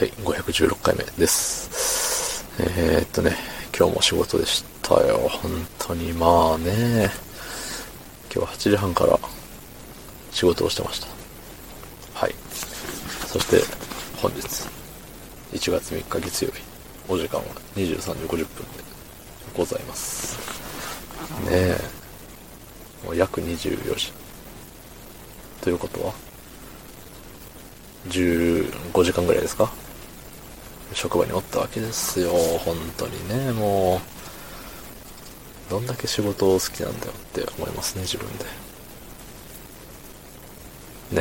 はい、516回目です。えー、っとね、今日も仕事でしたよ。本当にまあね、今日は8時半から仕事をしてました。はい。そして本日、1月3日月曜日、お時間は23時50分でございます。ねえ、もう約24時。ということは、15時間ぐらいですか？職場におったわけですよ。本当にね、もう、どんだけ仕事を好きなんだよって思いますね、自分で。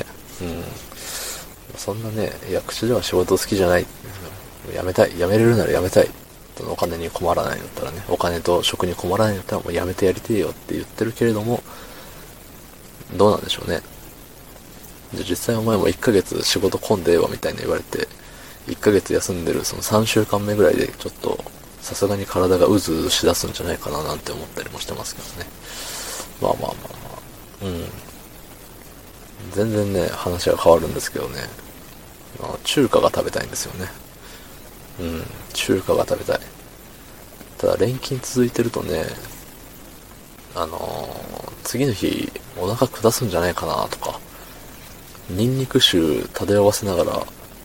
ね、うん。そんなね、役所では仕事好きじゃない。辞めたい。辞めれるなら辞めたい。お金に困らないんだったらね、お金と職に困らないんだったらもう辞めてやりてえよって言ってるけれども、どうなんでしょうね。で、実際お前も1ヶ月仕事混んでえわみたいな言われて、1ヶ月休んでるその3週間目ぐらいでちょっとさすがに体がうずうずしだすんじゃないかななんて思ったりもしてますけどね。まあまあまあまあ。うん。全然ね、話は変わるんですけどね。まあ、中華が食べたいんですよね。うん、中華が食べたい。ただ連勤続いてるとね、あのー、次の日お腹下すんじゃないかなとか、ニンニク臭漂わせながら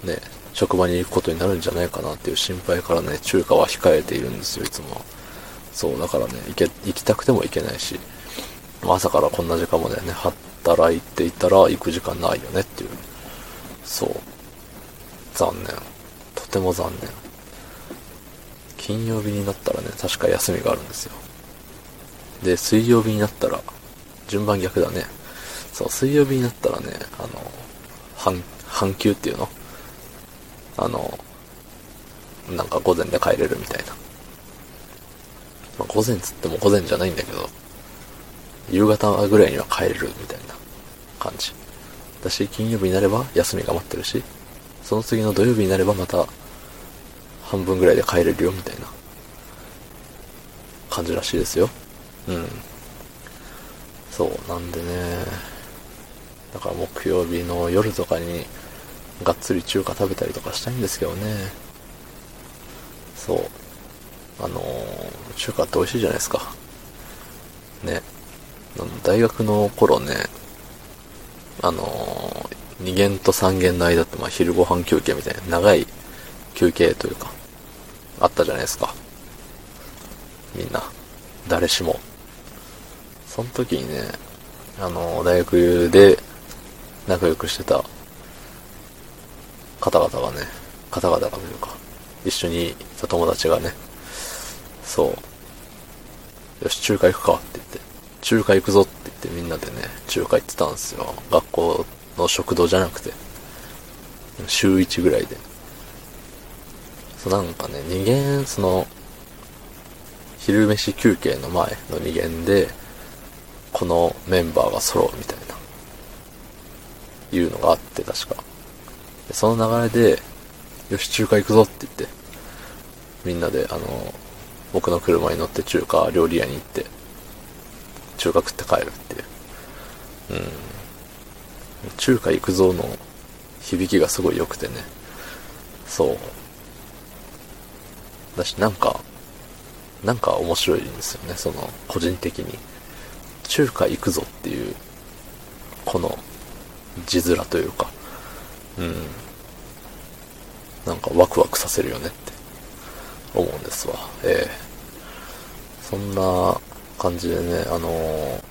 ね、職場に行くことになるんじゃないかなっていう心配からね、中華は控えているんですよ、いつも。そう、だからね、行け、行きたくても行けないし、朝からこんな時間までね、働いていたら行く時間ないよねっていう。そう。残念。とても残念。金曜日になったらね、確か休みがあるんですよ。で、水曜日になったら、順番逆だね。そう、水曜日になったらね、あの、半、半休っていうの？あの、なんか午前で帰れるみたいな。まあ、午前つっても午前じゃないんだけど、夕方ぐらいには帰れるみたいな感じ。だし、金曜日になれば休みが待ってるし、その次の土曜日になればまた半分ぐらいで帰れるよみたいな感じらしいですよ。うん。そう、なんでね、だから木曜日の夜とかにがっつり中華食べたりとかしたいんですけどね。そう。あのー、中華って美味しいじゃないですか。ね。大学の頃ね、あのー、2限と3限の間って、まあ、昼ご飯休憩みたいな長い休憩というか、あったじゃないですか。みんな。誰しも。その時にね、あのー、大学で仲良くしてた方々がね、方々がというか、一緒にいた友達がね、そう、よし、中華行くかって言って、中華行くぞって言ってみんなでね、中華行ってたんですよ。学校の食堂じゃなくて、週1ぐらいで。そうなんかね、2限、その、昼飯休憩の前の2限で、このメンバーが揃うみたいな、いうのがあって、確か。その流れで、よし、中華行くぞって言って、みんなで、あの、僕の車に乗って中華料理屋に行って、中華食って帰るっていう。うん。中華行くぞの響きがすごい良くてね。そう。だし、なんか、なんか面白いんですよね、その、個人的に。中華行くぞっていう、この、字面というか、うん。なんかワクワクさせるよねって思うんですわ。ええ、そんな感じでね、あのー、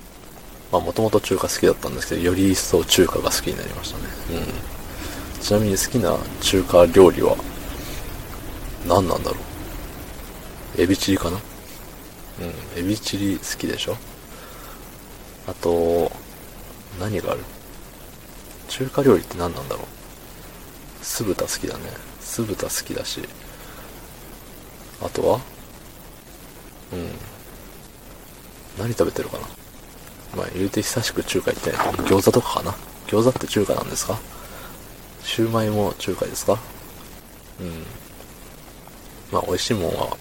まあもともと中華好きだったんですけど、より一層中華が好きになりましたね。うん。ちなみに好きな中華料理は何なんだろう？エビチリかな？うん、エビチリ好きでしょ？あと、何がある？中華料理って何なんだろう？酢豚好きだね。酢豚好きだし。あとは？うん。何食べてるかな？まあ言うて久しく中華行ってない。餃子とかかな？餃子って中華なんですか？シューマイも中華ですか？うん。まあ美味しいもんは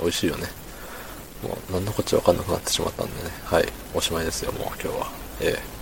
美味しいよね。もう何のこっちゃわかんなくなってしまったんでね。はい。おしまいですよ、もう今日は。ええ